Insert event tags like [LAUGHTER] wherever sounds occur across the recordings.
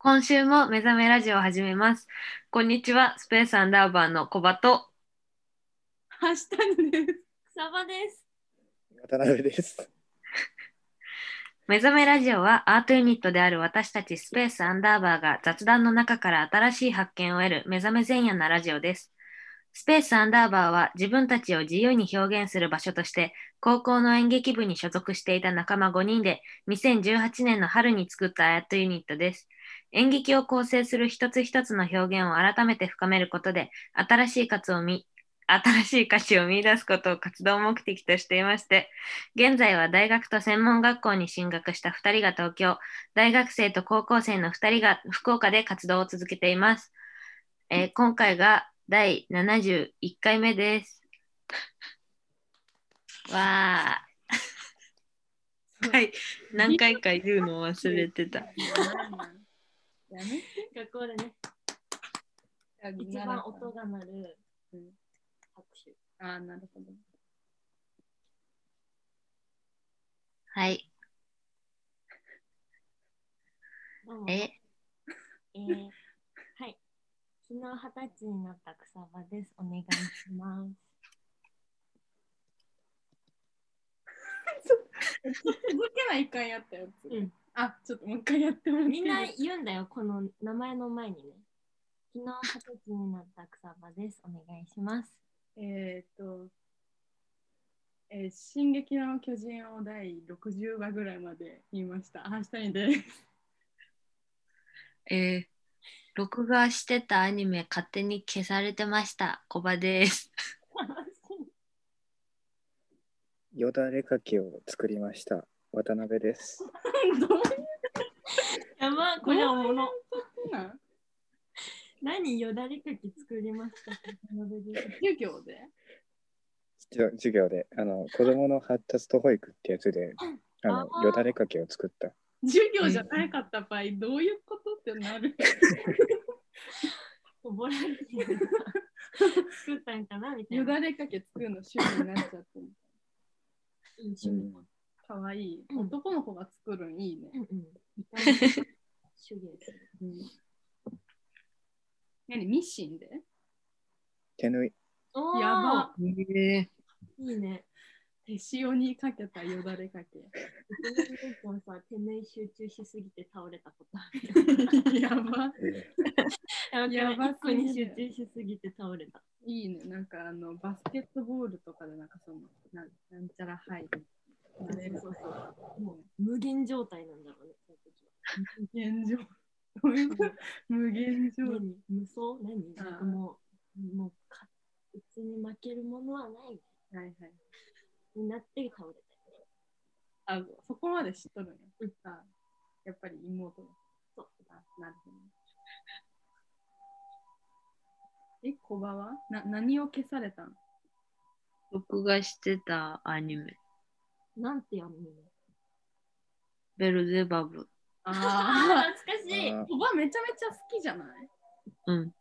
今週も目覚めラジオを始めます。こんにちは、スペースアンダーバーのコバと。はしたにです。サバです。渡辺です。目覚めラジオはアートユニットである私たちスペースアンダーバーが雑談の中から新しい発見を得る目覚め前夜なラジオです。スペースアンダーバーは自分たちを自由に表現する場所として高校の演劇部に所属していた仲間5人で2018年の春に作ったアートユニットです。演劇を構成する一つ一つの表現を改めて深めることで新しい価値を見新しい価値を見出すことを活動目的としていまして現在は大学と専門学校に進学した2人が東京大学生と高校生の2人が福岡で活動を続けています、えー今回が第71回目です。わー。はい。何回か言うの忘れてた。[LAUGHS] 学校でね、一番音が鳴るうん拍手。ああ、なるほど。はいえ？えー、はい。昨日二十歳になった草場です。お願いします。[LAUGHS] 続けないかんやったやつ。うんあ、ちょっともう一回やってもらっていいみんな言うんだよ、この名前の前にね。昨日二十歳になった草場です。お願いします。えーっと、えー進撃の巨人を第60話ぐらいまで言いました。あ、したにです。えー録画してたアニメ勝手に消されてましたコバです [LAUGHS] よだれかけを作りました。渡辺です。[LAUGHS] やば、これおもろ。こと？なん何よだれかき作りました？[LAUGHS] 授業で？授業であの子供の発達と保育ってやつで [LAUGHS] あのよだれかけを作った。授業じゃなかった場合、どういうことってなるボランティアで作ったんかな？みたいな。よだれかけ作るの趣味になっちゃってる。いい趣味。かわいい。うん男の子が作るんいいね。うんうん。うん、何？ミシンで？手縫い。やば。えいいね。手塩にかけたよだれかけ。手縫い集中しすぎて倒れたことある。やば。ややば一個に集中しすぎて倒れた。いいね。なんかあのバスケットボールとかでなんかそのなんなんちゃら入る。なれるそうそうそう。もう無限状態なんだろうね、その時は。[LAUGHS] 無限状。どういうこと無限状。何無双何？あーなんかもう、もうか、うちに負けるものはないはいはい。になって倒れた。あ、そこまで知っとるんや。うんあやっぱり妹だ。そう。あ、なるほど。え、小バは？な何を消されたん録画してたアニメなんてやんの？ベルゼバブ。あああ、懐かしい。あー小バめちゃめちゃ好きじゃない？うん。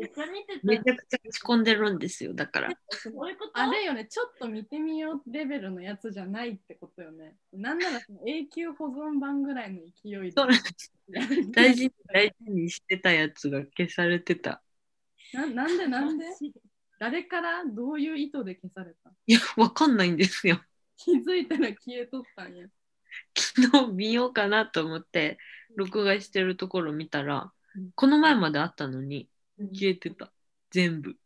めっちゃ見てた。めちゃくちゃ落ち込んでるんですよだから。そういうこと？あれよね、ちょっと見てみようレベルのやつじゃないってことよね。なんならその永久保存版ぐらいの勢いで。大事に大事にしてたやつが消されてた。ななんでなんで？誰から？どういう意図で消された？いやわかんないんですよ気づいたら消えとったんや。昨日見ようかなと思って録画してるところ見たらうん。この前まであったのにうん。消えてた。全部。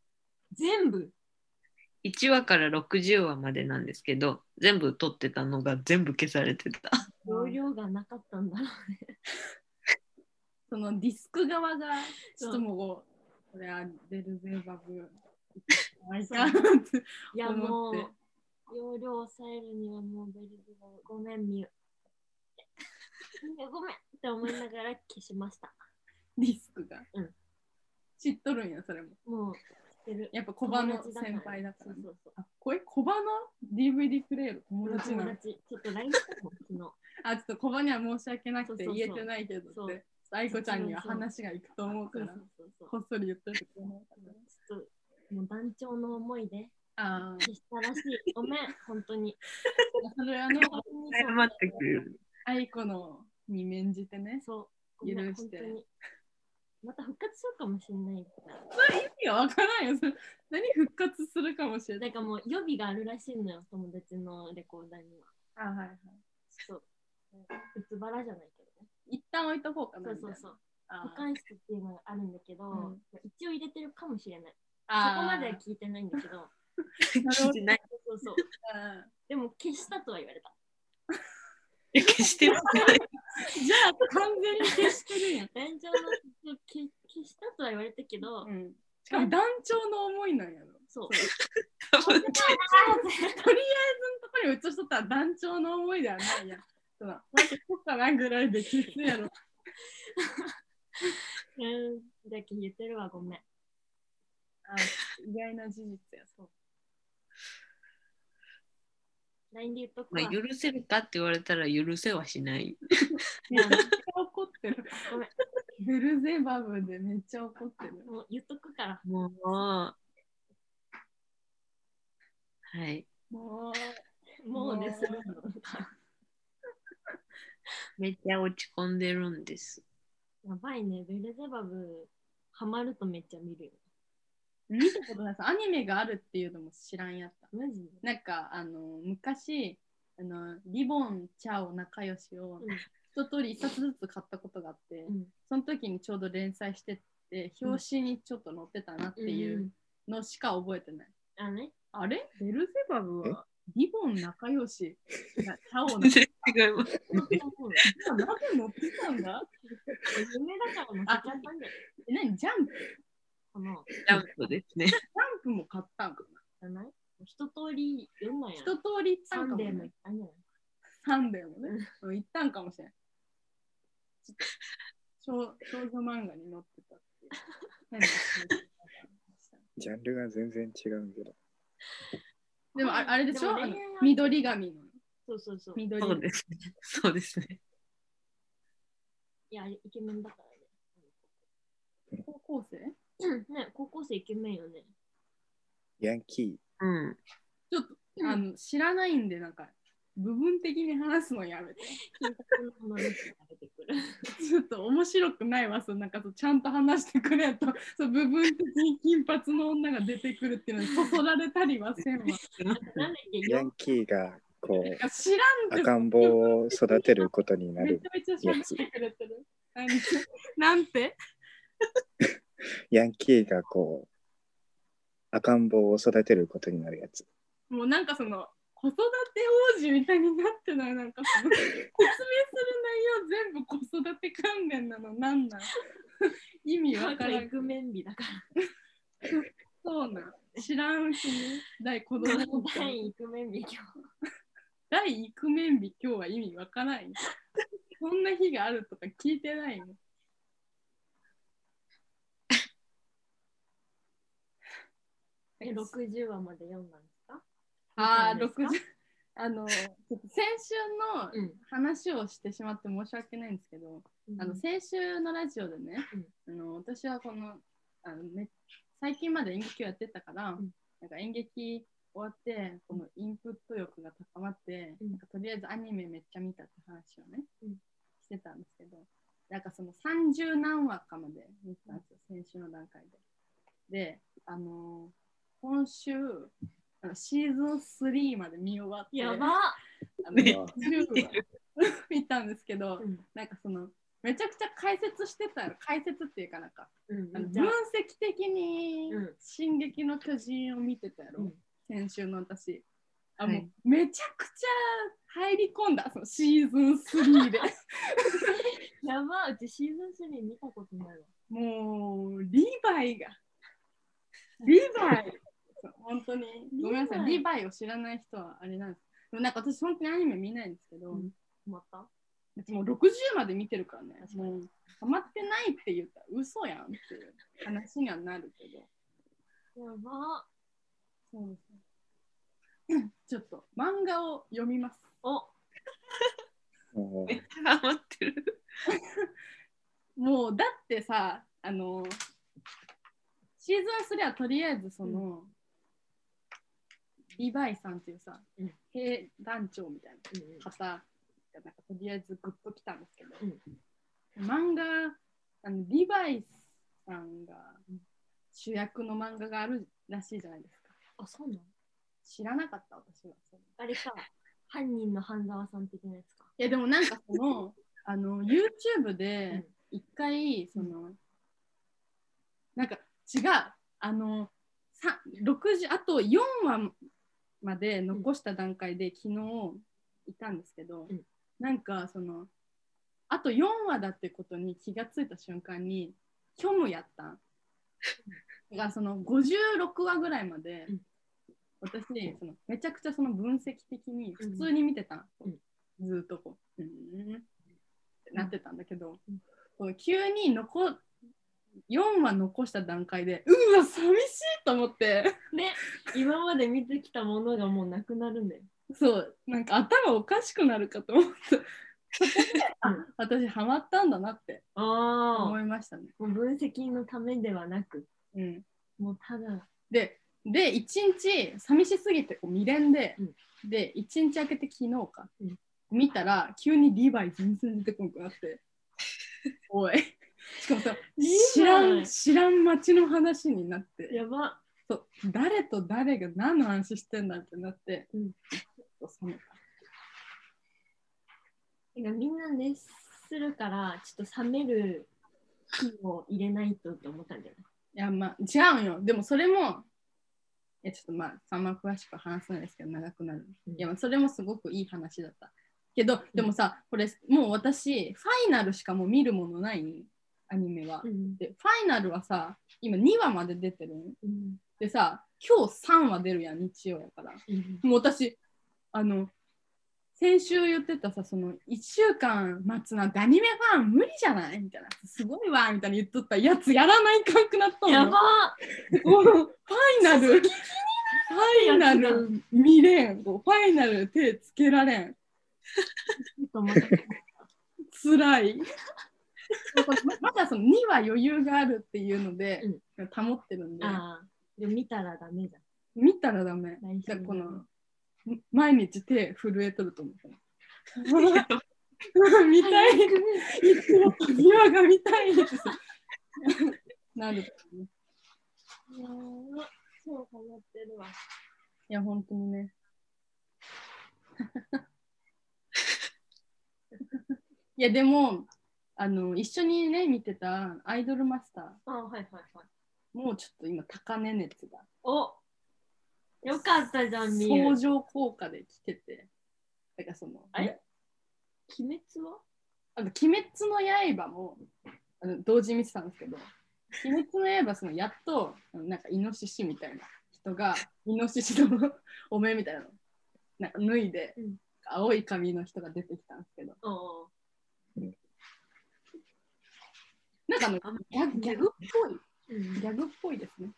全部？1話から60話までなんですけど全部撮ってたのが全部消されてた。容量がなかったんだろうね。[LAUGHS] そのディスク側がちょっともう、これはベルゼバブ。な [LAUGHS] いやもう、容量を抑えるにはもうベルズがごめん、ミュ。い [LAUGHS] やごめんって思いながら消しました。ディスクが。うん知っとるんや、それも。もう、知ってる。やっぱ小バの先輩だから、ね。そうそう。あ、これ小バの DVD プレイヤーの友達なの？友達、ちょっと LINE したもん、昨日。あ、ちょっと小バには申し訳なくてそうそうそう言えてないけどそうって、愛子ちゃんには話がいくと思うからそう、そうそうこっそり言ってる。ちょっと、もう団長の思いであ消したらしい。ごめん、本当に。あ、それあの、謝ってくれる愛子のに免じてね。そう。許して。また復活するかもしれないから。それ意味がわからんよ。何復活するかもしれな。ないんかもう予備があるらしいのよ、友達のレコーダーには。あ、はいはい。そう。別腹じゃないけどね。一旦置いとこうかな。そうそうそう。あ保管室っていうのがあるんだけど、うん一応入れてるかもしれない。そこあまでは聞いてないんだけど、聞いてない。そうそう。あでも消したとは言われた。消してる？じゃあ完全に消してるやん。団長の消消したとは言われたけど、うん。しかも団長の思いなんやろ。そう。[LAUGHS] とりあえずのところに映しとったら団長の思いではないやん。その、なんかこなぐらいで消すやろ。[LAUGHS] うん、だけ言ってるわ、ごめん。あ意外な事実や。そう。LINE で言っとくまあわ。許せるかって言われたら許せはしない。めっちゃ怒ってる。ごめん。ベルゼバブでめっちゃ怒ってる。もう言っとくから。もう。はい。もう、もうでするの。[LAUGHS] めっちゃ落ち込んでるんです。やばいね、ベルゼバブ、ハマるとめっちゃ見るよ。見たことないさ、アニメがあるっていうのも知らんやった。マジで？なんか、あの、昔、あの、リボン、チャオ、仲良しをうん。一通り一冊ずつ買ったことがあって、うん。その時にちょうど連載してて、表紙にちょっと載ってたなっていうのしか覚えてない。あね、あれ？ベルゼバブは？リボン仲良し、な [LAUGHS] チャオ全仲然違います。なぜ載ってたんだ。夢だからっちゃったんだよ。え、何？ジャンプ？この、ジャンプですね。ジャンプも買ったんかなじゃない一通り読んだんや。一通り行ったサんかも、ねンデーも行っ。たんじゃないサンデーもね。うん行ったんかもしれない。ちょっと少少女漫画に載ってたってジャンルが全然違うんけど。でもああれでしょ？あ緑髪の。そうそうそう。い緑そうですね。そうですね。や、イケメンだから高校生？ね。ね、高校生イケメンよね。ヤンキうん。ちょっと、あの知らないんで、なんか、部分的に話すのやめて。金髪の花の人が出てくる。[LAUGHS] ちょっと面白くないわ、そうなんかそうちゃんと話してくれと、そう部分的に金髪の女が出てくるっていうのにそそられたりはせんわ。ヤンよキーがこう知らんって赤ん坊を育てることになるめちゃめちゃ喋ってくれてる。何？[LAUGHS] なんて？ヤンキーがこう赤ん坊を育てることになるやつ。もうなんかその子育て王子みたいになってないなんかその説明する内容全部子育て関連なのなんなん？意味わからんイクメン日だから。そうなん知らんうちに大子供の第イクメン日今日。大イクメン日今日は意味わからんよそんな日があるとか聞いてないのえ、60話まで読んだんですか？ああ見たん60ですか？あの先週のうん話をしてしまって申し訳ないんですけど、あの先週のラジオでね、あの私はこのあのめ最近まで演劇をやってたから、ん。なんか演劇終わってこのインプット欲が高まって、うん。なんかとりあえずアニメめっちゃ見たって話をね、うん。してたんですけどなんかその30何話かまで見てたんですよ、先週の段階で。で、あのー今週あのシーズン3まで見終わってやば。あのね。10話見たんですけど、うん。なんかそのめちゃくちゃ解説してたよ解説っていうかなんかうんあのじゃあ。分析的にうん「進撃の巨人」を見てたやろ、うん。先週の私。あ、はい。もうめちゃくちゃ入り込んだそのシーズン3で。[LAUGHS] やば。うちシーズン3見たことないわ。もうリヴァイが。リヴァイ本当に。ごめんなさい。リリヴァイを知らない人はあれなんです。でもなんか私本当にアニメ見ないんですけど、うん。また？もう60まで見てるからね。もうハマってないって言ったら嘘やんっていう話にはなるけど。やば。そうですね。[COUGHS] ちょっと漫画を読みます。お。もうめっちゃハマってる。[LAUGHS] もうだってさ、あのシーズン3はとりあえずその、リヴァイさんっていうさ、うん。兵団長みたいなうん方がかなんかとりあえずグッときたんですけど、うん。漫画あのリヴァイさんが主役の漫画があるらしいじゃないですか。あ、そうなの？知らなかった私は。あれか、犯人の半沢さん的なやつか。いやでもなんかその [LAUGHS] あの YouTube で一回その、なんか違う。あのさ60あと4話まで残した段階で昨日いたんですけど、うん。なんかそのあと4話だってことに気がついた瞬間に虚無やったん。[LAUGHS] だからその56話ぐらいまで、うん。私そのめちゃくちゃその分析的に普通に見てたん、うん。ずーっとこう、うん、ってなってたんだけど、うん。急に残4話残した段階でうわ寂しいと思って。ね、今まで見てきたものがもうなくなるんだよ。そう。なんか頭おかしくなるかと思った。私ハマったんだなってあ思いましたね、もう分析のためではなく、うん、もうただ、でで1日寂しすぎてこう未練で、うん。で1日空けて昨日か、うん。見たら急にリヴァイ全然出てこなくなって。[LAUGHS] おいしかもさ知らん知らん街の話になって。やば。そう誰と誰が何の話してんだってなって、うん。冷めかみんな熱するから、ちょっと冷める火を入れないとって思ったんじゃない？いやまあ違うんよ。でもそれもいやちょっとまああんま詳しく話せないですけど長くなる、うん。いやまあそれもすごくいい話だった。けどでもさこれもう私ファイナルしかもう見るものないアニメは、うん。でファイナルはさ今2話まで出てるん？うん。でさ今日3話出るやん日曜やからうん。もう私あの先週言ってたさその1週間待つなんてアニメファン無理じゃない？みたいなすごいわみたいな言っとったやつやらないかんくなったのよやばファイナル、ファイナル見れん、こうファイナル手つけられん。[LAUGHS] つらい。まだその2は余裕があるっていうので、保ってるんで、ああ、でも見たらダメじゃん。見たらダメ。だこの毎日手震えとると思う。[LAUGHS] 見たい、いつも2話が見たいです。なる、いいやーそうハマってるわ。や、本当にね。[LAUGHS] いや、でも、あの、一緒にね、見てたアイドルマスター、あはいはいはい。もうちょっと今、高値熱がおよかったじゃん、みゆ。相乗効果で来てて、だからその、あれ？鬼滅は？あの鬼滅の刃もあの同時に見てたんですけど、鬼滅の刃、そのやっと、なんかイノシシみたいな人が、[LAUGHS] イノシシのお面みたいなの、なんか脱いで、うん。青い髪の人が出てきたんですけど、おなんかあのあギャグギャグっぽい、うんギャグっぽいですね。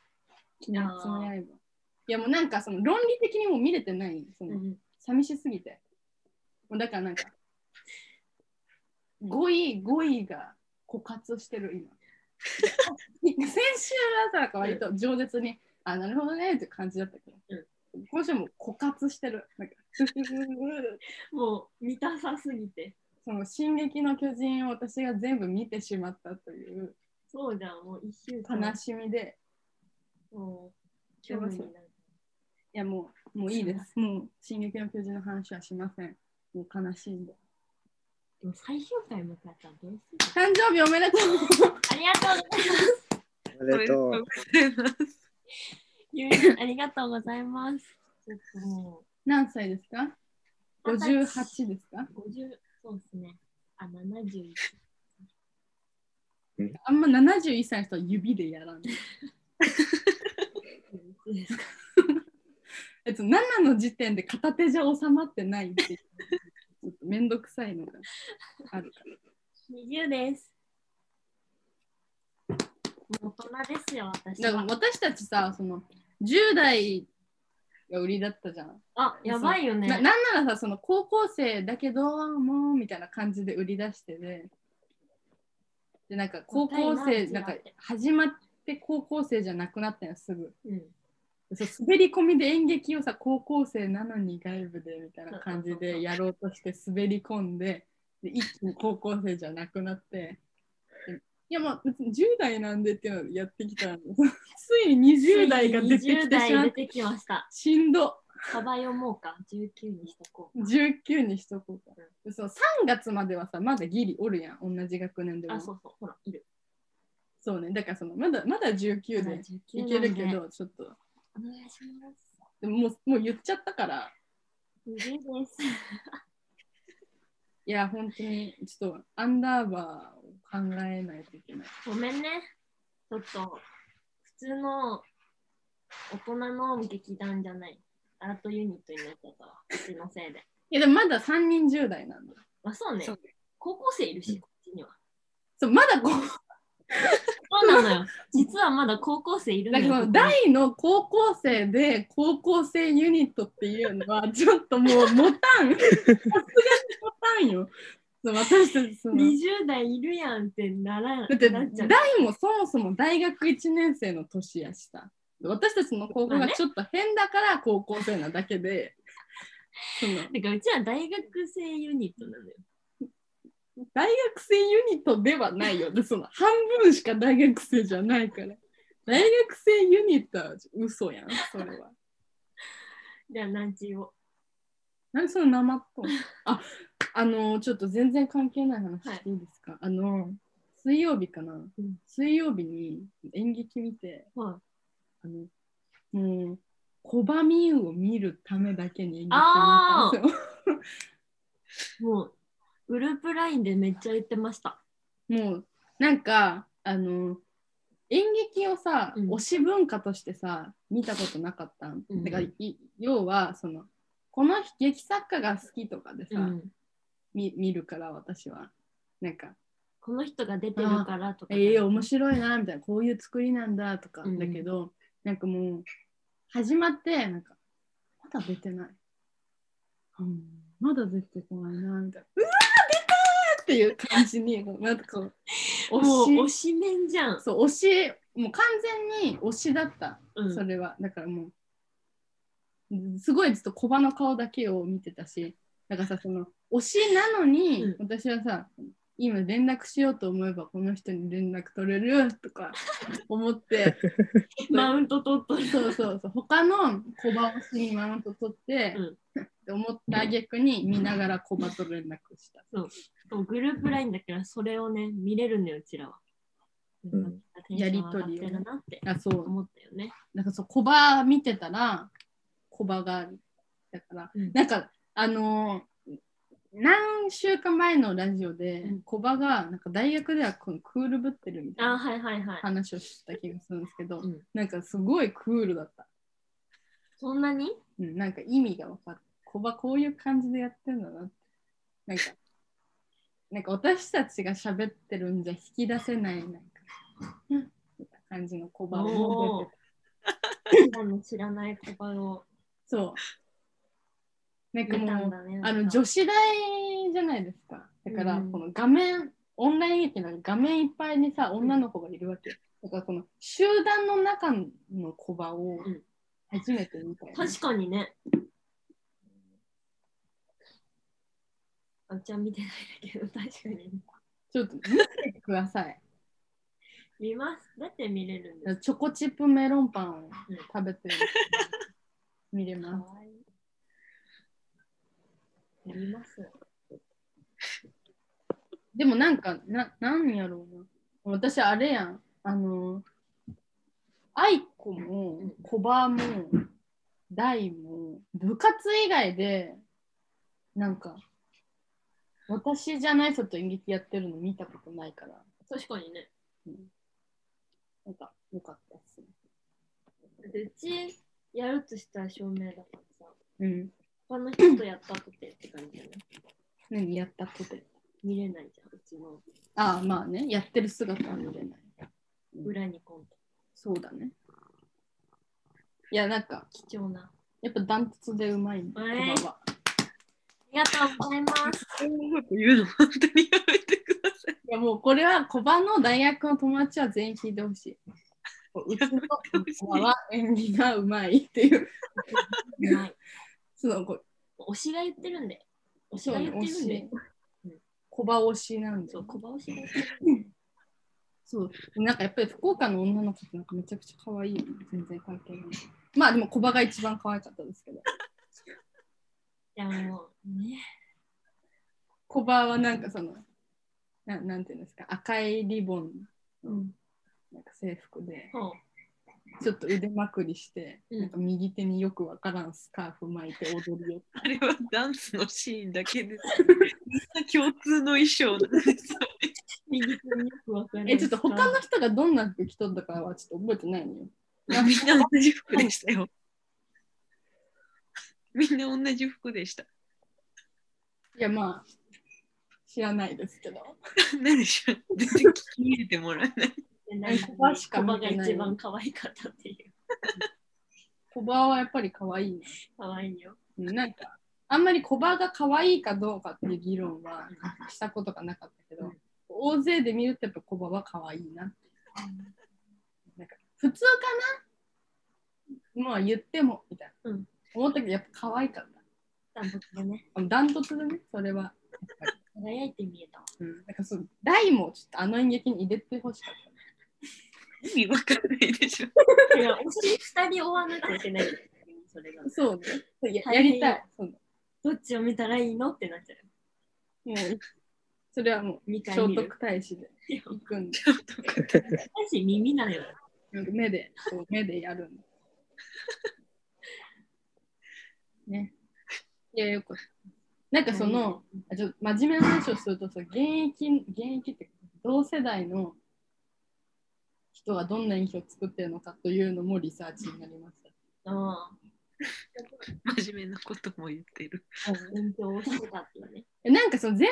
鬼滅の刃。いやもうなんかその論理的にも見れてない、そのうん寂しすぎて。もうだからなんか、5位、5位が枯渇してる今。[LAUGHS] 先週はさ、なんか割と饒舌に、あ、なるほどねって感じだったけど、今週もう枯渇してる。なんかもう見たさすぎて。その進撃の巨人を私が全部見てしまったというそうじゃん、もう一週間。悲しみで、もう、興味になる。いやもう、もういいです。もう進撃の巨人の話はしません。もう悲しいんで。でも最終回迎えたらどうする？誕生日おめでとうありがとうございます。おめでとう。ございます。ゆうりありがとうございます。ちょっとも何歳ですか？う、?58 ですか？50、そうですね。あ、71。あんま71歳の人は指でやらん。いつですか？えっと、7の時点で片手じゃ収まってないっていう。ちょっとめんどくさいのがあるから。20です。もう大人ですよ、私だからは。私たちさ、その10代が売りだったじゃん。あ、やばいよね。ななんならさ、その高校生だけど、もうみたいな感じで売り出してで、で、なんか高校生、ななんか始まって高校生じゃなくなったよ、すぐ。うん。そう滑り込みで演劇をさ高校生なのに外部でみたいな感じでやろうとして滑り込んでで一気に高校生じゃなくなってでいやまあ別に10代なんでっていうのをやってきたら [LAUGHS] ついに20代が出てき20てしまってきました。しんど幅読もうか。19にしとこうか。19にしとこうかでそう3月まではさまだギリおるやん同じ学年でもあ、そうそう。ほら、いる。そうねだからそのまだまだ19でいけるけ。どちょっとお願いします。でももうもう言っちゃったから無理です。いや本当にちょっとアンダーバーを考えないといけないごめんね。ちょっと、普通の大人の劇団じゃない。アートユニットになっちゃったわ。うちのせいで。いやでもまだ3人10代なんだよあ、そうねそう。高校生いるし、こっちには。そうまだこうそうなのよ。実はまだ高校生いるのよ。だからそのここに大の高校生で高校生ユニットっていうのはちょっともう持たんさすがに持たんよ私たちその20代いるやんってならだってなっちゃう。大もそもそも大学1年生の年やした私たちの高校がちょっと変だから高校生なだけで、その。てかうちは大学生ユニットなのよ。大学生ユニットではないよ。でその半分しか大学生じゃないから。大学生ユニットは嘘やんそれは。じゃあ何時を。何その生っとんああのちょっと全然関係ない話していいですか、あの水曜日かな、ん。水曜日に演劇見てはあのもうコバミユを見るためだけに演劇見たんですよ。い。[LAUGHS] もう、グループラインでめっちゃ言ってました。もうなんかあの演劇をさ、うん。推し文化としてさ見たことなかったん、うん。だからい要はそのこの劇作家が好きとかでさ、うん。み見るから私は。なんかこの人が出てるからとか。ええ面白いなみたいな。こういう作りなんだとか、うん。だけどなんかもう始まってなんかまだ出てない、うん、まだ出てこないなみたいな。うわー出たーっていう感じに [LAUGHS] なんかこう推推し。しメンじゃん。そう推しもう完全に推しだった、うん。それは。だからもううんすごいずっと小バの顔だけを見てたしだからさその推しなのに、うん私はさ今連絡しようと思えばこの人に連絡取れるとか思って [LAUGHS] マウント取っとる。そうそうそう他の小バ推しにマウント取って、って思った逆に見ながら小バと連絡した。そうグループラインだけど、それをね、見れるのよ、うちらは。うんテンション上がってるなってあそう思ったよね。なんかそう、コバ見てたら、コバがある。だから、うんなんか、あのー何週間前のラジオでうん、コバがなんか大学ではこのクールぶってるみたいあ、な。話をした気がするんですけど、うんなんかすごいクールだった。そんなに？うん、なんか意味が分かった。コバこういう感じでやってるんだなって。なんか、[LAUGHS] なんか私たちが喋ってるんじゃ引き出せない、なんか、う [LAUGHS] んみたいな感じのコバを [LAUGHS] 知らない言葉をそう。なんかもう、だね。あの女子大じゃないですか。だから、うんこの画面、オンライン劇なのに画面いっぱいにさ、女の子がいるわけ。だからこの集団の中のコバをうん初めて見たよね、確かにね。あうちは見てないんだけど、確かに。ちょっと見てください。見ます。だって見れるんです。チョコチップメロンパンをうん食べてる。[LAUGHS] 見れかます。わいい。やります。[LAUGHS] でもなんか、な、なんやろうな。私、あれやん。あの、アイコもうん、コバも、ダイも、部活以外で、なんか、私じゃない人と演劇やってるの見たことないから、確かにね。なんか、よかったっすね。でうちやるとしたら照明だからさ、うん。他の人とやったとてって感じじゃない何？やったとて。見れないじゃん、うちのああ、まあね、やってる姿は見れない。裏にコント。そうだね。いや、なんか、貴重な。やっぱダントツでうまいね、コバえーは。ありがとうございます。そんなこと言うの本当にやめてください。いやもうこれは小バの大学の友達は全員聞いてほしい。こううちの子は演技がうまいっていう、はい。そのこ推しが言ってるんで。推しが言ってるんで。小葉推しなんでそう、小葉推しが言ってる。そうなんかやっぱり福岡の女の子ってなんかめちゃくちゃ可愛いよね全然関係ないまあでも小葉が一番可愛かったですけどいやもうね。小葉はなんかそのななんていうんですか赤いリボンのうん。なんか制服で。ちょっと腕まくりして、うんなんか右手によくわからんスカーフ巻いて踊るよあれはダンスのシーンだけです。みんな共通の衣装なんですよね。右手によくわかる。えちょっと他の人がどんな服着とったかはちょっと覚えてないのよ [LAUGHS] みんな同じ服でしたよ。みんな同じ服でした。いやまあ知らないですけど [LAUGHS] 何でしょう全然聞き入れてもらえない。なんか小葉しか見てないが一番可愛かったっていう。小葉はやっぱり可愛いね。可愛いよ。うんなんかあんまり小葉が可愛いかどうかっていう議論はしたことがなかったけど、うん。大勢で見るとやっぱ小葉は可愛いなって。なんか普通かな？まあ言ってもみたいな、うん。思ったけどやっぱ可愛かった。ダントツでね。ダントツでねそれは。輝いて見えた。わ。うん、なんかそう大もちょっとあの演劇に入れてほしかっ意味わかんないでしょ。いや、推し二人追わなきゃいけない。それがた。そうね。ややりたい。どっちを見たらいいの？ってなっちゃう。もうそれはもう見る徳。太子で行くんで、ちょっと待って私耳なのよ。目で、そう目でやるんで。ね。いや、よく。なんかその、あちょっと真面目な話をするとさ、現役、現役って同世代の人がどんな印象を作ってるのかというのもリサーチになりました。あ [LAUGHS] 真面目なことも言ってる。あ、勉強をしてたってね。[LAUGHS] えなんかその全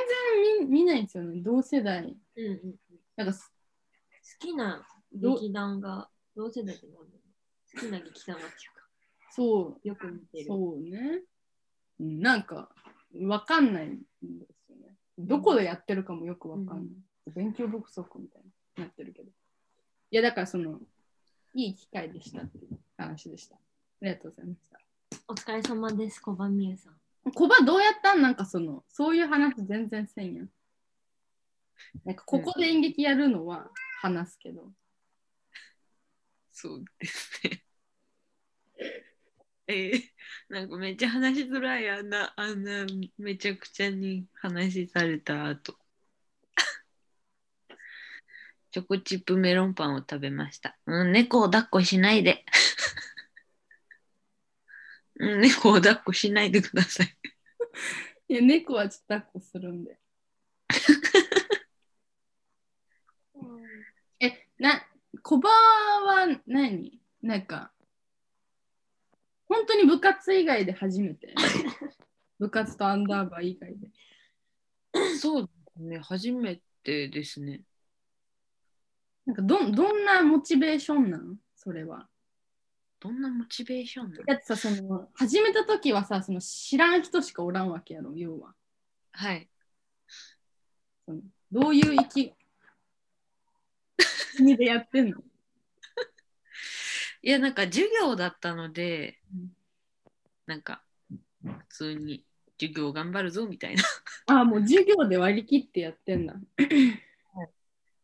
然見見ないんですよね、同世代。うんうんうん。なんかす好きなど劇団が同世代でもあるの好きな劇団はっていうか、そう、よく見てる。そうね。うんなんか、わかんないんですよね。どこでやってるかもよくわかんない。勉強不足みたいになってるけど。いや、だからその、いい機会でしたっていう話でした。ありがとうございました。お疲れ様です、小葉美優さん。コバどうやったんなんかその、そういう話全然せんやん。なんかここで演劇やるのは話すけど。そうですね。[LAUGHS] えー、なんかめっちゃ話しづらいあんな、あんなめちゃくちゃに話された後。チョコチップメロンパンを食べました。うん、猫を抱っこしないで。[LAUGHS] うん、猫を抱っこしないでください。[LAUGHS] いや、猫はちょっと抱っこするんで。[LAUGHS] え、な、コバは何？なんか、本当に部活以外で初めて？部活とアンダーバー以外で。そうですね、初めてですね。なんかど、どんなモチベーションなんそれは。どんなモチベーションなの？だってさ、その、始めた時はさ、その知らん人しかおらんわけやろ、要は。はい。そのどういう意気でやってんの？いや、なんか授業だったのでうん、なんか普通に授業頑張るぞみたいな。ああ、もう授業で割り切ってやってんだ。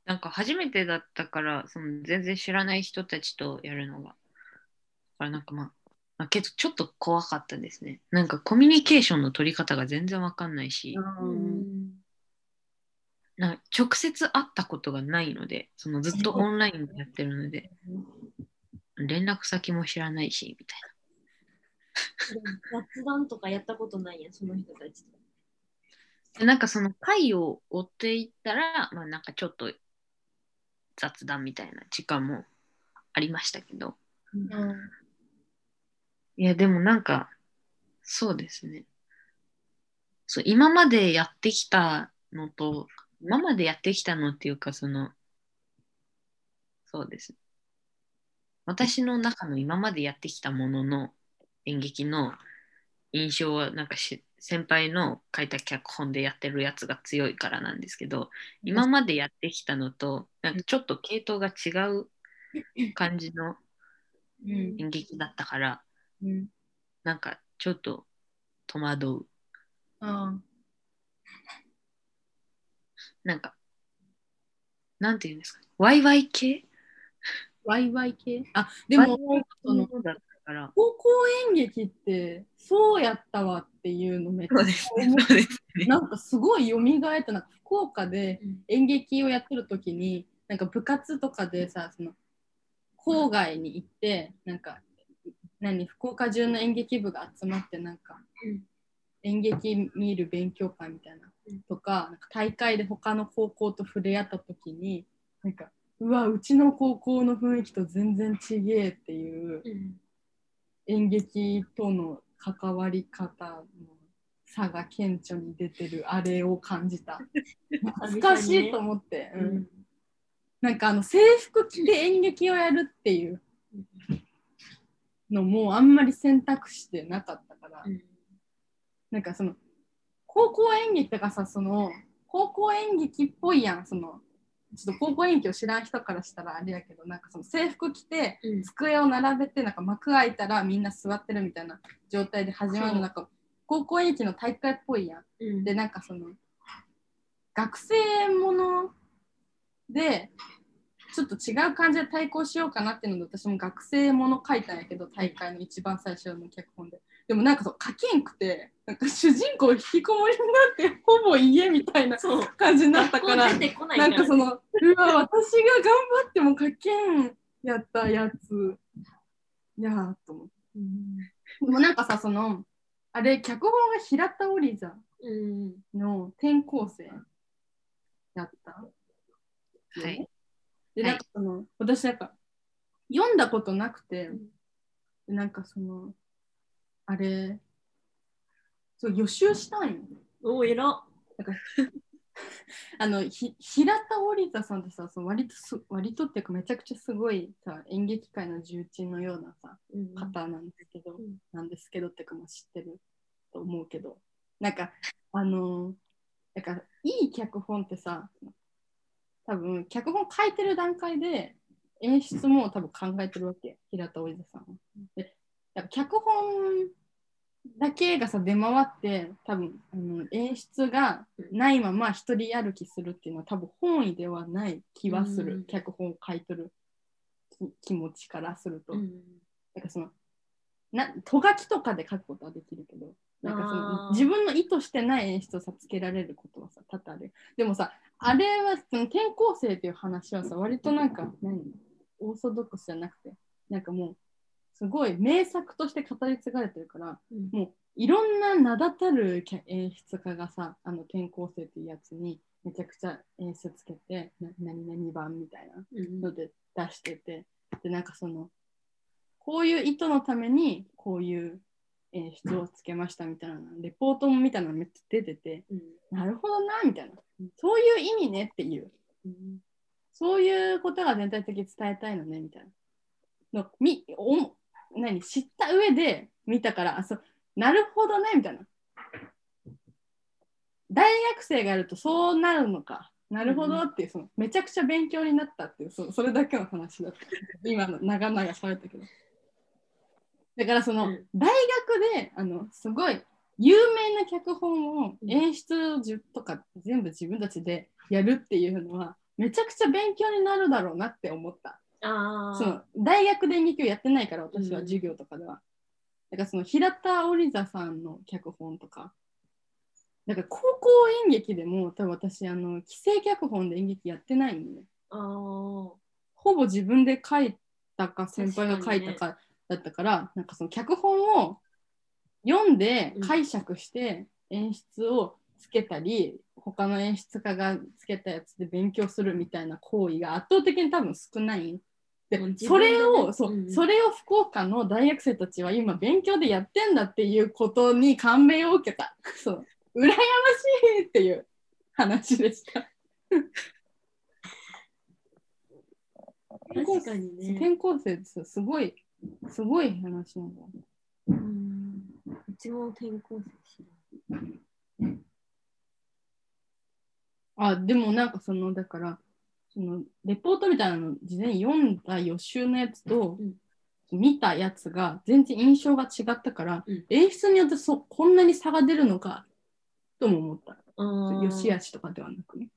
なんか初めてだったから、その全然知らない人たちとやるのが。だからなんかまあ、まあ、けどちょっと怖かったですね。なんかコミュニケーションの取り方が全然わかんないし、うんな直接会ったことがないので、そのずっとオンラインでやってるので、連絡先も知らないし、みたいな。雑談とかやったことないやん、その人たちと。でなんかその回を追っていったら、まあなんかちょっと雑談みたいな時間もありましたけど、いやでもなんか、そうですね。そう今までやってきたのと、今までやってきたのっていうか、その、そうです。私の中の今までやってきたものの演劇の印象はなんかし先輩の書いた脚本でやってるやつが強いからなんですけど今までやってきたのとなんかちょっと系統が違う感じのうん。演劇だったから、うん。なんかちょっと戸惑う。あなんか、なんていうんですか、ワイワイ系？ワイワイ系？あでもその系だったから、高校演劇ってそうやったわっていうのめっちゃねね。なんかすごい蘇ったな福岡でうん。演劇をやってる時になんか部活とかでさその郊外に行ってなんか何福岡中の演劇部が集まってなんか、うん。演劇見る勉強会みたいな、うん。とかなんか大会で他の高校と触れ合った時になんかうわうちの高校の雰囲気と全然違えっていううん演劇との関わり方の差が顕著に出てるあれを感じた。懐かしいと思って、ううん。んなんかあの制服着て演劇をやるっていうのもあんまり選択してなかったから、うん。なんかその高校演劇とかさその高校演劇っぽいやんそのちょっと高校演劇を知らん人からしたらあれやけどなんかその制服着てうん。机を並べてなんか幕開いたらみんな座ってるみたいな状態で始まるなんか高校演劇の大会っぽいやん。うん。でなんかその学生ものでちょっと違う感じで対抗しようかなっていうので私も学生もの書いたんやけど大会の一番最初の脚本で。でもなんかそう書けんくてなんか主人公引きこもりになってほぼ家みたいなそう。感じになったからなん。かそのうわ私が頑張っても書けんやったやつ。いやーと思って。うんでもなんかさそのあれ脚本が平田織座うん。の転校生やった。はい。で、はい。なんかその、私なんか読んだことなくてうん、でなんかその、あれ、そう予習したんよ。お偉っ [LAUGHS] あのひ平田織田さんってさそう割とす割とっていうかめちゃくちゃすごいさ演劇界の重鎮のようなさうん方なんですけど、うんなんですけどっていうかもう知ってると思うけどなんかあのーなんかいい脚本ってさ多分脚本書いてる段階で演出も多分考えてるわけ平田織田さんは。でやっぱ脚本だけがさ出回って多分あの演出がないまま一人歩きするっていうのは多分本意ではない気はする、うん。脚本を書いてるき気持ちからすると。うん。なんかそのなとがきとかで書くことはできるけどなんかその自分の意図してない演出をさつけられることはさ多々ある。でもさあれはその転校生っていう話はさ割となんか何？オーソドックスじゃなくてなんかもうすごい名作として語り継がれてるからうん。もういろんな名だたる演出家がさあの転校生っていうやつにめちゃくちゃ演出つけてな何々版みたいなうんので出しててでなんかそのこういう意図のためにこういう演出をつけましたみたいなレポートもみたいなのめっちゃ出ててうん。なるほどなみたいな。そういう意味ねっていう。うん。そういうことが全体的に伝えたいのねみたいな。のみお何知った上で見たからあそうなるほどねみたいな。大学生がやるとそうなるのか。なるほどっていう、そのめちゃくちゃ勉強になったっていうそそれだけの話だった。今の長々喋ったけど。だからその、大学であのすごい有名な脚本を演出とか全部自分たちでやるっていうのはめちゃくちゃ勉強になるだろうなって思った。あその大学で演劇をやってないから私はうん授業とかでは。だからその平田織座さんの脚本とか。だから高校演劇でも多分私あの既成脚本で演劇やってないのね。あーほぼ自分で書いたか先輩が書いたかだったからなんかその脚本を読んで解釈して演出をつけたり、他の演出家がつけたやつで勉強するみたいな行為が圧倒的に多分少ない。それを、そううんそれを福岡の大学生たちは今勉強でやってんだっていうことに感銘を受けた。[LAUGHS] そう羨ましいっていう話でした。[LAUGHS] 確かにね。転校生ですすごいすごい話なんだ。うんうちも転校生知らん。あでもなんかそのだからそのレポートみたいなの事前に読んだ予習のやつと、うん見たやつが全然印象が違ったから、うん演出によってそこんなに差が出るのかとも思った。よしあしとかではなくね。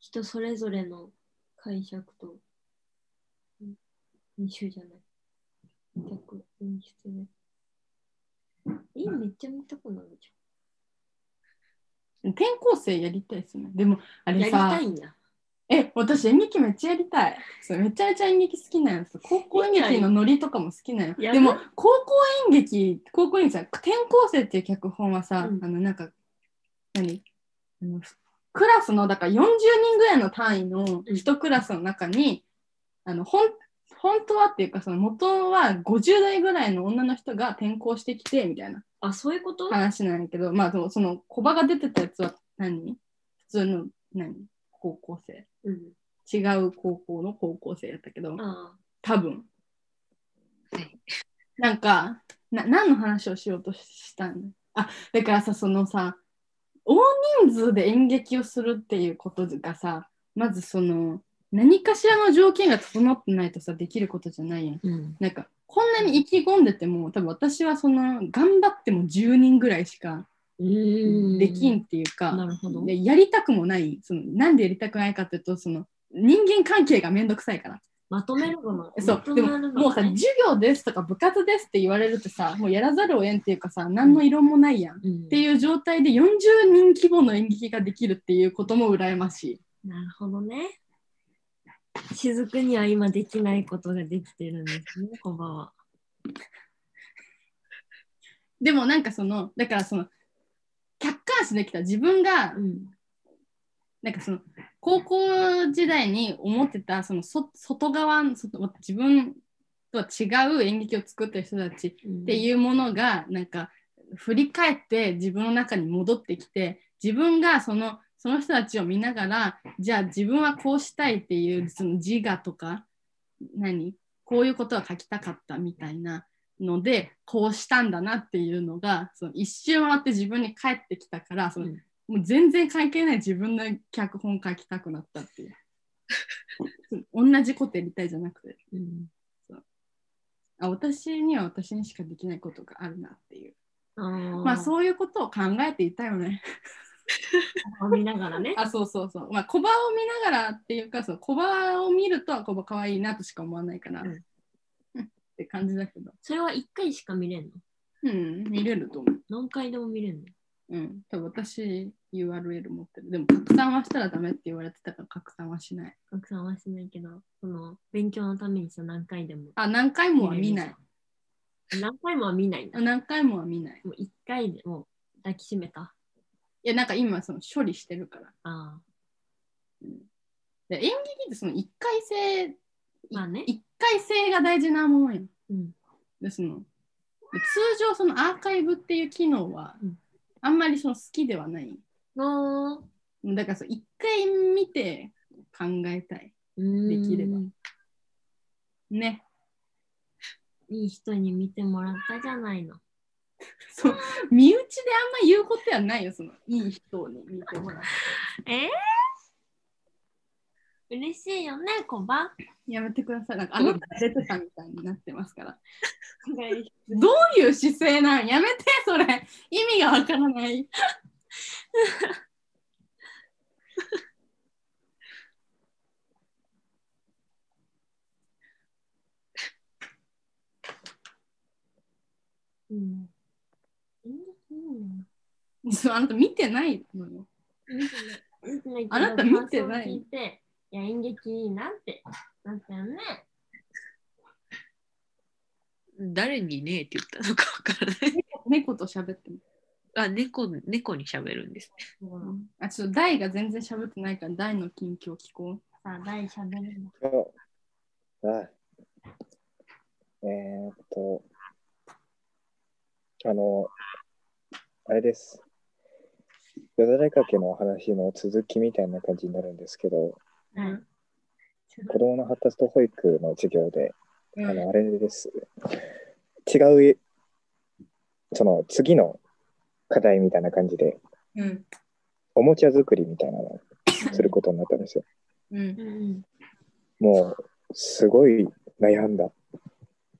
人それぞれの解釈と、うん二種じゃない。逆、演出で。え、めっちゃ見たくなるじ転校生やりたいですね。でもあゃん。やりれさたいんだ。え、私演劇めっちゃやりたい。そうめちゃめちゃ演劇好きなんです。高校演劇のノリとかも好きなんよ。やるでも高校演劇、高校演劇さ、転校生っていう脚本はさ、うん。あのなんか、何？あのクラスの、だから40人ぐらいの単位の一クラスの中に、あの、ほん本当はっていうか、その元は50代ぐらいの女の人が転校してきて、みたいなあ、そういうこと？話なんやけど、まあ、その、その、小バが出てたやつは何？普通の、何？高校生。うん。違う高校の高校生やったけど、あ多分はい。なんか、な何の話をしようとしたん？だあ、だからさ、そのさ、大人数で演劇をするっていうことがさ、まずその、何かしらの条件が整ってないとさ、できることじゃないやん。あ。うん。なんか、こんなに意気込んでても、多分私はその、頑張っても10人ぐらいしか。できんっていうか、なるほど。でやりたくもないそのなんでやりたくないかっていうとその人間関係がめんどくさいからまとめるのも。そうでももうさ授業ですとか部活ですって言われるとさもうやらざるを得んっていうかさ何の異論もないやん、っうん、ていう状態で40人規模の演劇ができるっていうことも羨ましいなるほどね。雫には今できないことができてるんですね、コバは。でもなんかそのだからその客観視できた。自分がうん。なんかその高校時代に思ってたそのそ外側外自分とは違う演劇を作ってる人たちうん、っていうものがなんか振り返って自分の中に戻ってきて自分がそのその人たちを見ながらじゃあ自分はこうしたいっていうその自我とか何？こういうことは書きたかったみたいなのでこうしたんだなっていうのがその一周回って自分に返ってきたからその、うんもう全然関係ない自分の脚本書きたくなったっていう [LAUGHS] 同じことやりたいじゃなくてうん。あ私には私にしかできないことがあるなっていうまあそういうことを考えていたよね。見ながらね。[LAUGHS] あそうそうそう。まあ小バを見ながらっていうかそう小バを見ると小バ可愛いなとしか思わないから、うんうんって感じだけど。それは1回しか見れんの？うん見れると思う。何回でも見れんの？うん多分私 URL 持ってる。でも拡散はしたらダメって言われてたから拡散はしない。拡散はしないけど、その勉強のためにさ、何回でも。あ何回もは見ない。何回もは見ないんだ。何回もは見ない。もう1回でもう抱きしめた。いやなんか今その処理してるから。あで演劇ってその一回性、まあね一回性が大事なものよ。あ。うん。でそので通常そのアーカイブっていう機能は、うんあんまりその好きではない。あだからそう一回見て考えたい。ーできればね。いい人に見てもらったじゃないの。[LAUGHS] そう身内であんま言うことはないよ、そのいい人に見てもらって。[LAUGHS] えー、嬉しいよね、コバ。やめてください。なんかあなたが出てたみたいになってますから。[LAUGHS] どういう姿勢なん？やめて、それ。意味がわからない。うん。そうあなた見てないのよ。見てない見てないけどあなた見てない？や、演劇いいなってなったよね。誰にねえって言ったのかわからない。猫と喋っても。あ、猫、猫に喋るんですね。あ、ちょっと大が全然喋ってないから大の近況聞こさあ、大しゃべるの。そうあえーっと、あの、あれです。よだれかけの話の続きみたいな感じになるんですけど、はい。子供の発達と保育の授業で、う。あの、あれです。違う、その次の課題みたいな感じで、うん。おもちゃ作りみたいなのをすることになったんですよ。うんうんもう、すごい悩んだっ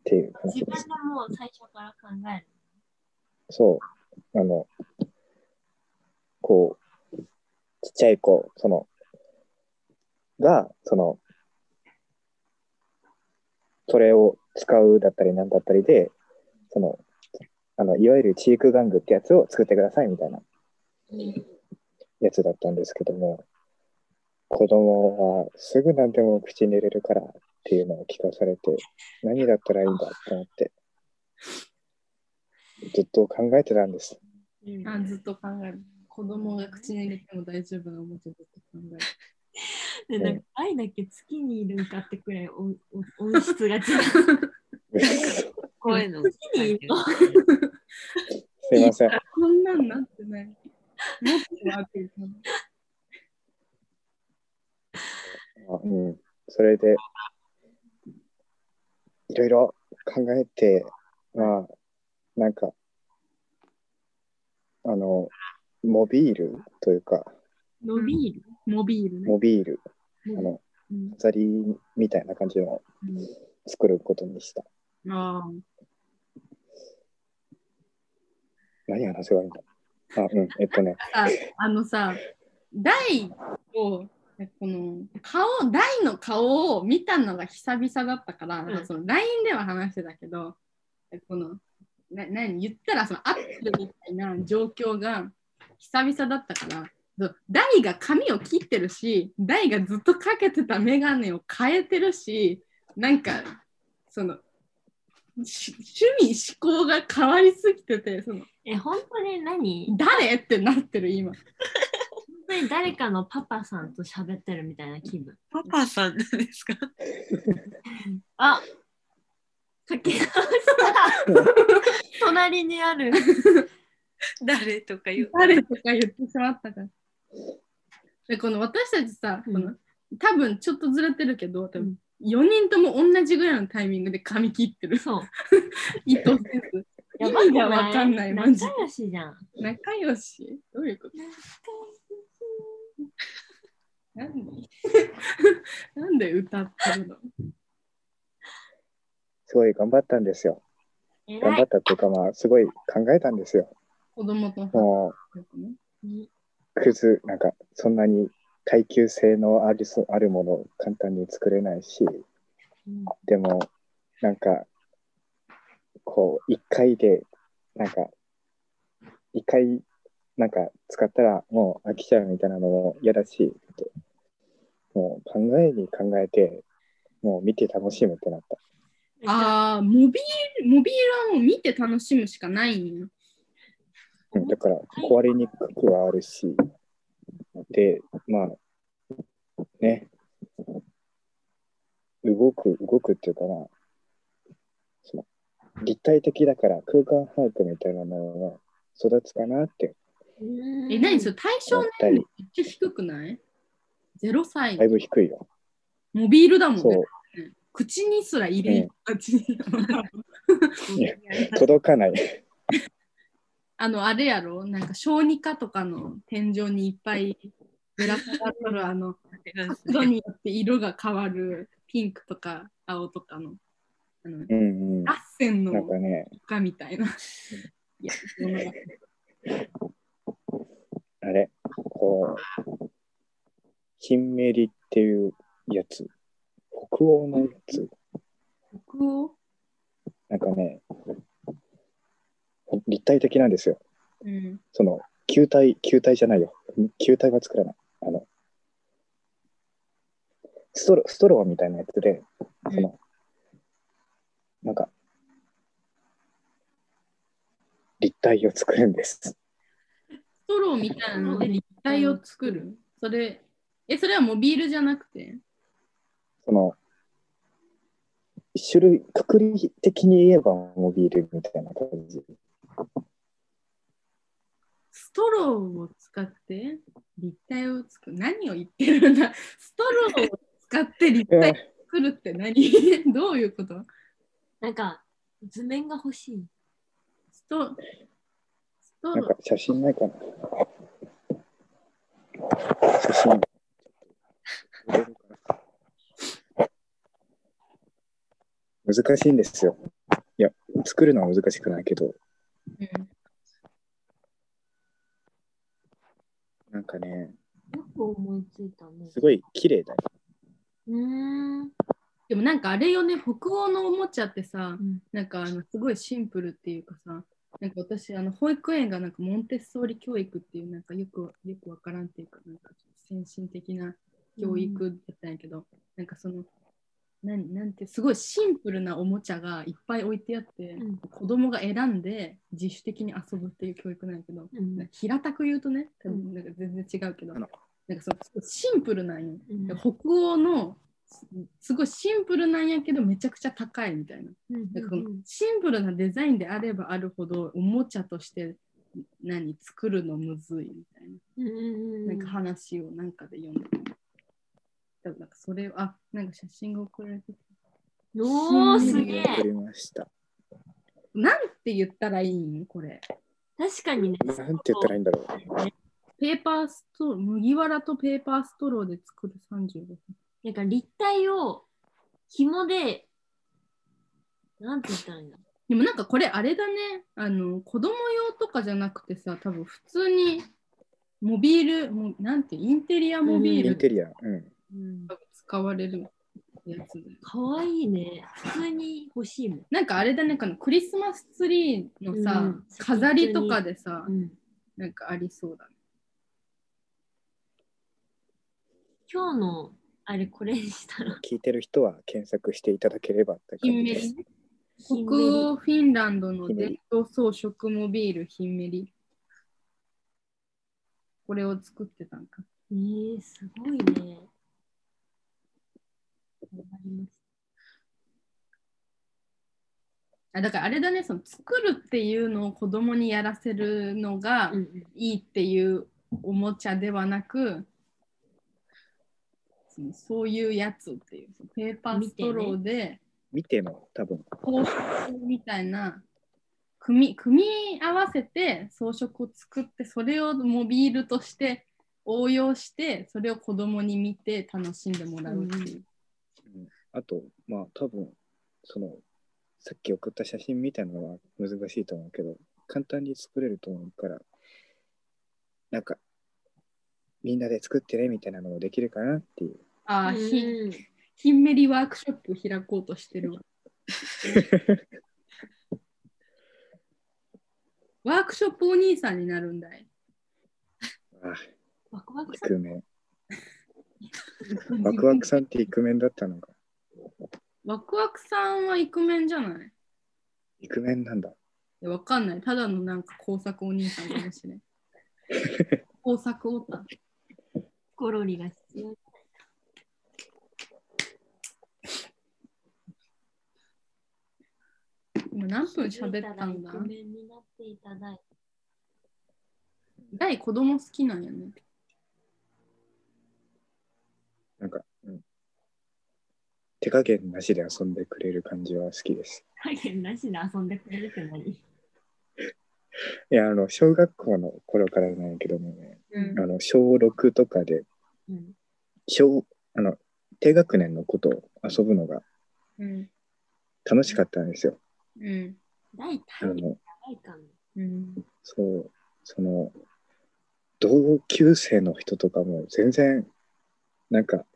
ていう話自分でです。もう最初から考える。そう。あの、こう、ちっちゃい子、その、が、その、それを使うだったりなんだったりで、その、あの、いわゆるチーク玩具ってやつを作ってくださいみたいなやつだったんですけども、子供はすぐ何でも口に入れるからっていうのを聞かされて、何だったらいいんだと思って、ずっと考えてたんです。うんあずっと考える。子供が口に入れても大丈夫なおもちゃずっと考える。でなんか愛だけ月にいるんかってくらい音音 [LAUGHS] 音質が違う。[LAUGHS] 声の月にいるの？[LAUGHS] すいません。こんなんなってない。もっと悪いかな。あうん、それで、いろいろ考えて、まあ、なんか、あの、モビールというか、伸びる。モビールね。モビール、あの、うん。飾りみたいな感じのを作ることにした。あ何話せばいいんだ？あ、うん、えっとね、[LAUGHS] ああのさ、大を、この顔、大の顔を見たのが久々だったから、うん。その LINE では話してたけど、この、な何？言ったらそのアップルみたいな状況が久々だったから、大が髪を切ってるし、大がずっとかけてたメガネを変えてるし、なんか、その、し趣味思考が変わりすぎてて、そのえ、本当に何？誰？ってなってる今。本当に誰かのパパさんと喋ってるみたいな気分。パパさんなんですか？[LAUGHS] あかけ直した隣にある。[LAUGHS] 誰とか言う。誰とか言ってしまったから。でこの私たちさ、うんこの多分ちょっとずれてるけど、多分うん4人とも同じぐらいのタイミングで髪切ってる。そう。[LAUGHS] 意図せず。やばいじゃん、わかんない、マジで。仲良しじゃん。仲良し？どういうこと？何なんで？[LAUGHS] 歌ってるの？すごい頑張ったんですよ。頑張。ったっていうか、まあ、すごい考えたんですよ。子供ともね。う、クズ、なんか、そんなに耐久性のあるそあるものを簡単に作れないし、でも、なんか、こう、一回で、なんか、一回、なんか、使ったらもう飽きちゃうみたいなのも嫌だし、もう考えに考えて、もう見て楽しむってなった。ああ、モビール、モビールはもう見て楽しむしかないんよ。うんだから、壊れにくくはあるし、で、まあ、ね、動く、動くっていうかな、その、立体的だから空間把握みたいなのが育つかなってうんえ、何それ対象年齢めっちゃ低くない ?0 歳だい。ぶ低いよ。モビールだもんそねう。、口にすら入れんたち。届かない。[LAUGHS] あの、あれやろ？なんか小児科とかの天井にいっぱいぶら下がっとるあの、角度によって色が変わるピンクとか青とかの、あの、うんうん。ラッセンのかね、丘みたいな。[LAUGHS] あれ、こう、ヒンメリっていうやつ、北欧のやつ、北欧？なんかね、立体的なんですよ。うん。その、球体、球体じゃないよ。球体は作らない。あの、ストロストローみたいなやつで、その、なんか、立体を作るんです。ストローみたいなので立体を作る？それ、え、それはモビールじゃなくて？その、種類、くくり的に言えばモビールみたいな感じ。ストローを使って立体を作る。何を言ってるんだ。ストローを使って立体を作るって何？[LAUGHS] どういうこと？なんか図面が欲しい。ストストロー。写真ないかな。写真。難しいんですよ。いや作るのは難しくないけど。なんかね、よく思いついたね。すごい綺麗だよ。うーん。でもなんかあれよね、北欧のおもちゃってさ、うんなんかあのすごいシンプルっていうかさ、なんか私、あの保育園がなんかモンテッソーリ教育っていう、なんかよくよくわからんっていうか、なんか先進的な教育だったんやけど、なんかその、なんなんてすごいシンプルなおもちゃがいっぱい置いてあって、うん。子供が選んで自主的に遊ぶっていう教育なんやけど、うん。なんか平たく言うとね、多うん。分なんか全然違うけど、あの。なんかそシンプルなんよ。うん。北欧のすすごいシンプルなんやけどめちゃくちゃ高いみたいな。うんなんかこのシンプルなデザインであればあるほどおもちゃとして何作るのむずいみたいうんうんななんか話をなんかで読んでた。多分なんかそれあなんか写真が送られてきたおー、すげえ。作りました。なんて言ったらいいん？これ。確かにね。なんて言ったらいいんだろう。ペーパーストロー、麦わらとペーパーストローで作る35分。なんか立体を紐で、なんて言ったらいいんだでもなんかこれあれだね、あの子供用とかじゃなくてさ、多分普通にモビール、もうなんてインテリアモビールインテリア。うん。うん。が使われるやつで。かわいいね。普通に欲しいもん。なんかあれだね、このクリスマスツリーのさ、うん飾りとかでさ、うん。なんかありそうだね。今日のあれこれにしたら。聞いてる人は検索していただければって感じです。北欧フィンランドの伝統装飾モビールヒンメリ。これを作ってたんか。えー、すごいね。ましあだからあれだね、その作るっていうのを子供にやらせるのがいいっていうおもちゃではなく、そのそういうやつっていう、ペーパーストローで、見ても多分、装飾みたいな組み組み合わせて装飾を作ってそれをモビールとして応用してそれを子供に見て楽しんでもらうっていう。うんあと、まあ多分、その、さっき送った写真みたいなのは難しいと思うけど、簡単に作れると思うから、なんか、みんなで作ってねみたいなのもできるかなっていう。ああ、うんひひんめりワークショップ開こうとしてるわ。[LAUGHS] ワークショップお兄さんになるんだい。あ、ワクワクイさクメン。[LAUGHS] ワクワクさんってイクメンだったのか。ワクワクさんはイクメンじゃない？イクメンなんだ。わかんない。ただのなんか工作お兄さんかもしれん。[LAUGHS] 工作オタ。コロリが必要。今何分喋ったんだ？イクメンになっていただいて。大子供好きなんやね。なんか、うん。手加減なしで遊んでくれる感じは好きです。影なしで遊んでくれるって何？いや、あの、小学校の頃からなんやけどもね、うんあの、小6とかで、うん。小、あの、低学年の子と遊ぶのがうん。楽しかったんですよ。うん。大あ体。うん。そう、その、同級生の人とかも全然、なんか、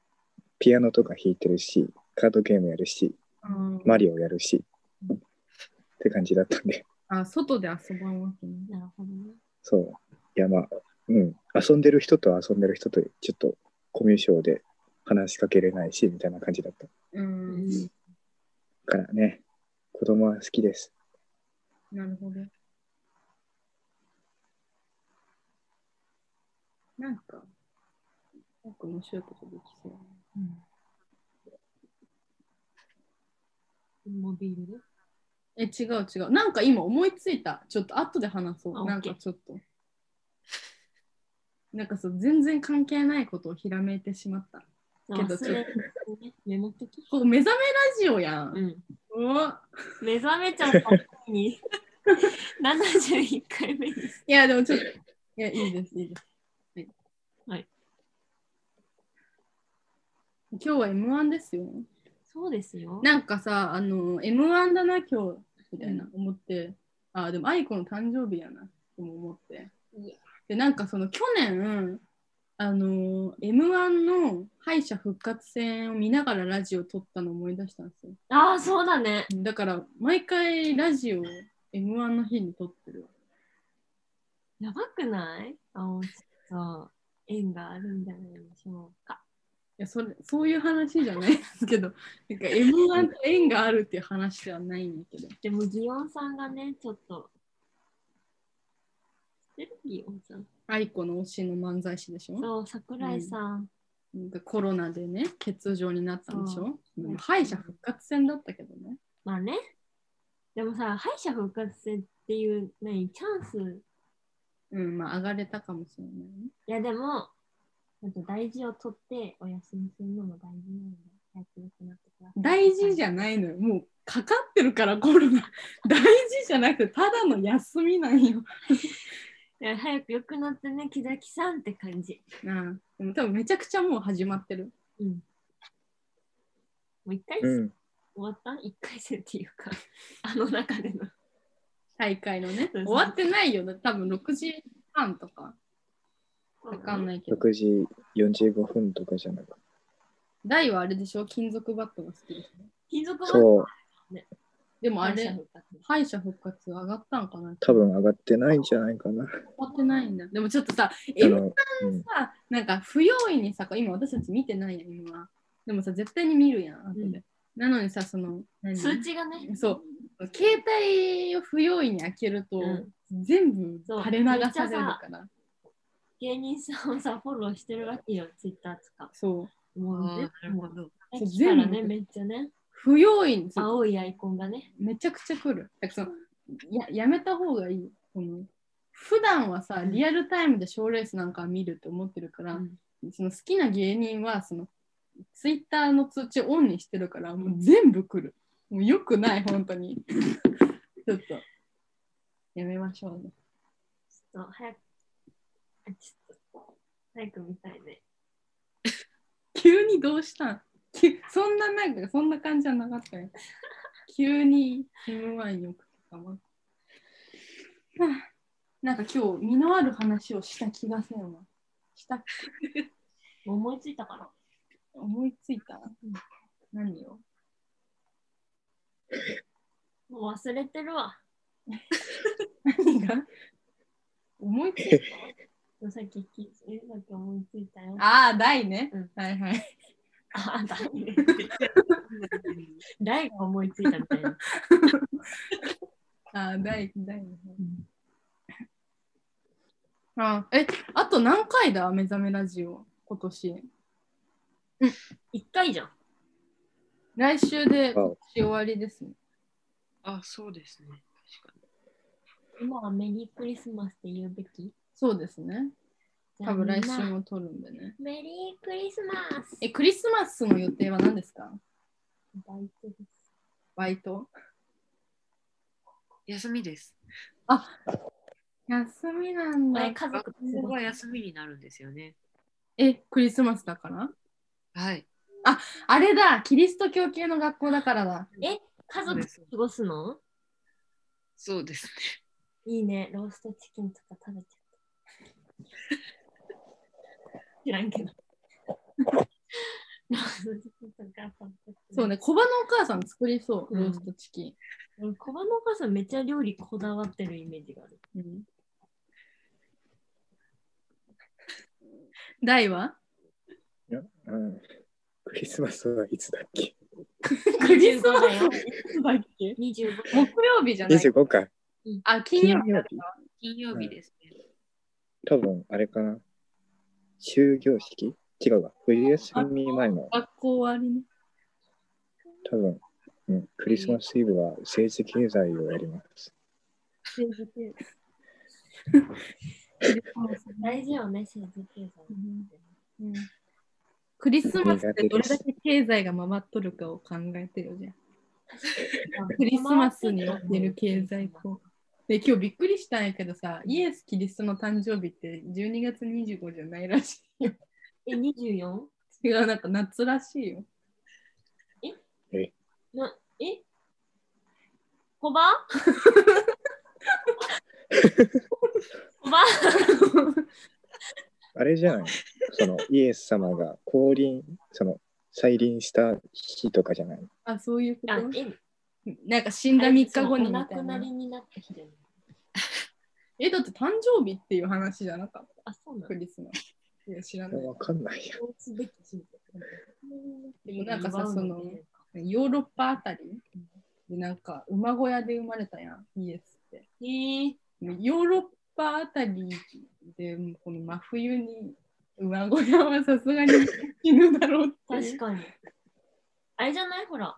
ピアノとか弾いてるし、カードゲームやるし、マリオやるし、って感じだったんで、あ、外で遊ばんわけね。なるほどね。そう。いや、まあ、うん、遊んでる人と遊んでる人と、ちょっとコミュ障で話しかけれないし、みたいな感じだった。うん。からね、子供は好きです。なるほど。なんか、なんか面白いことできそう。うん。モビールで？え、違う違う。なんか今思いついた。ちょっと後で話そう。あなんか OK ちょっと。[LAUGHS] なんかそう、全然関係ないことをひらめいてしまった。けど忘れてねメモっとき。[LAUGHS] ここ目覚めラジオやん。うん。うわ目覚めちゃった時に [LAUGHS] 71回目に。いや、でもちょっと、いや、いいです、いいです。はい。はい今日は M1 ですよ。そうですよ。なんかさ、あの、M1 だな、今日、みたいな思って、あ、でも愛子の誕生日やな、とも思って。で、なんかその去年、あの、M1 の敗者復活戦を見ながらラジオ撮ったのを思い出したんですよ。ああ、そうだね。だから、毎回ラジオ M1 の日に撮ってるわ。やばくない？青木と縁があるんじゃないでしょうか。いやそれそういう話じゃないですけど、なんか M1 と縁があるっていう話ではないんだけど。でも、ギオンさんがね、ちょっと。知ってる？ギオンさん。愛子の推しの漫才師でしょ？そう、桜井さん。なんかコロナでね、欠場になったんでしょ？そううん敗者復活戦だったけどね。まあね。でもさ、敗者復活戦っていう、何、チャンス。うん、まあ上がれたかもしれないね。いや、でも、ちょっと大事を取ってお休みするのも大事なんで、早く良くなってください。大事じゃないのよ。もうかかってるからコロナ。[LAUGHS] 大事じゃなくて、ただの休みなんよ。[LAUGHS] いや早く良くなってね、木崎さんって感じ。なあでも多分めちゃくちゃもう始まってる。うん。もう一回戦、うん。終わった？一回戦っていうか、[LAUGHS] あの中での。大会のね。そうそう終わってないよ。だって多分6時半とか。わかんないけど。6時45分とかじゃなく大はあれでしょ？金属バットが好きでしょ金属はそう、でもあれ敗者、復活敗者復活上がったんかな？多分上がってないんじゃないかな。上がってないんだ。でもちょっとさ、あ M の、うん、さ、なんか不用意にさ、今私たち見てないやん、今。でもさ、絶対に見るやん、後で。うんなのにさ、その、何？数値がね。そう、携帯を不用意に開けると、うん全部垂れ流されるから。芸人さんをさ、フォローしてるわけよ、ツイッターとか。そう、もうねなるほど。全部めっちゃね、不用意に青いアイコンがね。めちゃくちゃ来る。だからそのややめた方がいい。この普段はさ、リアルタイムで賞ーレースなんか見るって思ってるから、うんその好きな芸人はそのツイッターの通知をオンにしてるからもう全部来る。もうよくない、[LAUGHS] 本当に。ちょっとやめましょうね。ちょっと早く、あちょっと、早く見たいね。[LAUGHS] 急にどうしたん？きそんななんかそんな感じじゃなかったよ。[LAUGHS] 急に M1 よくたま。はあなんか今日身のある話をした気がせんわ。した？[LAUGHS] 思いついたから。思いついた、何を？もう忘れてるわ。何が？思いついた？さっきき、えさっき思いついたよ。ああ、大ね。うんはいはい。あ、だね。大が思いついたみたいな。[LAUGHS] ああ、大、大ね。うんあえ、あと何回だ？目覚めラジオ、今年。一回じゃん。来週であ今年終わりですね。あ、そうですね。確か今はメリークリスマスって言うべき？そうですね。多分来週も撮るんでね。メリークリスマスえ、クリスマスの予定は何ですか？バイトです。バイト？に。休みです。休みなんだえ、。家族が休みになるんですよね。え、クリスマスだから？はい。あれだ、キリスト教系の学校だからだ。え、家族過ごすの？そうですね。いいね、ローストチキンとか食べちゃ。[LAUGHS] 知らんけど。[LAUGHS] そうね、小バのお母さん作りそう、うんローストチキン。俺小葉のお母さんめっちゃ料理こだわってるイメージがある。うん、大は？いやうん、クリスマスはいつだっけ？クリスマス25だよ。いつだっけ25木曜日じゃない ?25 か。あ、金曜日金曜日ですね。多分、あれかな。終業式？違うわ。冬休み前の、学校終わりね。多分、うん、クリスマスイブは政治経済をやります。政治系大事よね、政治経済。うんクリスマスってどれだけ経済が回っとるかを考えてるじゃん。クリスマスにおける経済効果。で、今日びっくりしたんやけどさ、イエス・キリストの誕生日って12月25じゃないらしいよ。え、24? 違う、なんか夏らしいよ。え？な、え？コバコバあれじゃない？そのイエス様が降臨、その再臨した日とかじゃない？あ、そういうこあ、とえ、なんか死んだ3日後にみたいな。え、だって誕生日っていう話じゃなかっあ、そうなた。クのリスマス。いや、知らない。わかんないや。でもなんかさそのねヨーロッパあたり？でなんか馬小屋で生まれたやん、イエスって。へーヨーロッパあたりでこの真冬に馬小屋はさすがに死ぬだろうって。確かに。あれじゃない？ほら。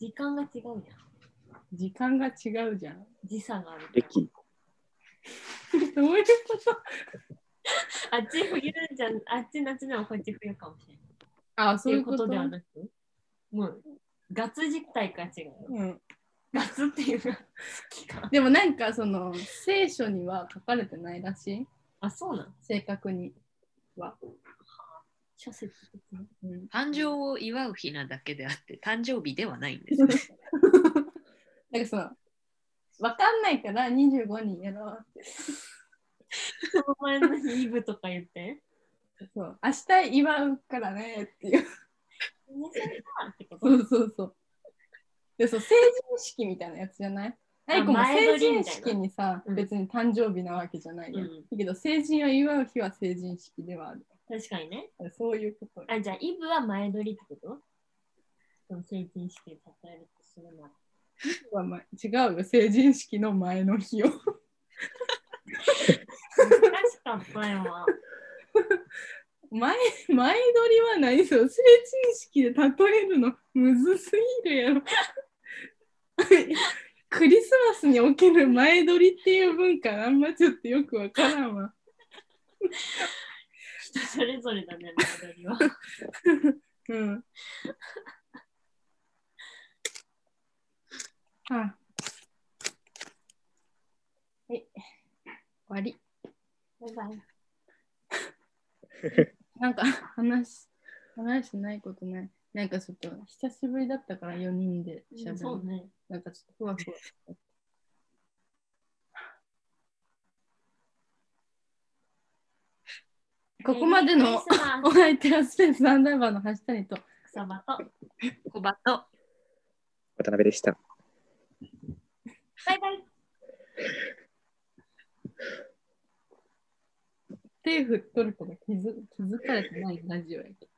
時間が違うじゃん。時間が違うじゃん。時差がある。歴。[LAUGHS] どういうこと？[LAUGHS] あっち冬じゃん、あっち夏でもこっち冬かもしれない。あ、っていううそういここととではなく、もう、ガツ実体が違う。うん、ガツっていうか。[LAUGHS] でもなんかその聖書には書かれてないらしいあ、そうなの正確には。諸説的な。うん、誕生を祝う日なだけであって、誕生日ではないんですね。[LAUGHS] なんかそのわかんないから25にやろうって。その前の日イブとか言って。そう明日祝うからねっていう。ね [LAUGHS] そうそうそう。でそう成人式みたいなやつじゃない？あアイコも前成人式にさ、うん別に誕生日なわけじゃない。うんだけど成人を祝う日は成人式ではある。確かにね。そういうこと。あ、じゃあイブは前撮りってこと？その成人式で例えるとするなら。はま違うよ、成人式の前の日を。難しかったよ。前前撮りは何？その成人式で例えるの？むずすぎるやろ。クリスマスにおける前撮りっていう文化あんまちょっとよくわからんわ。人それぞれだね、前撮りは。うん。あ。[LAUGHS] はい。終わり。バイバイ。なんか話、話してないことない。なんかちょっと久しぶりだったから4人でしゃべる。そうね。なんかちょっとふわふわ。ここまでのお相手はスペースアンダーバーの橋谷と。ス草場と。小バと渡辺でした。バイバイ。手振っとること気づ気づかれてないラジオやけど。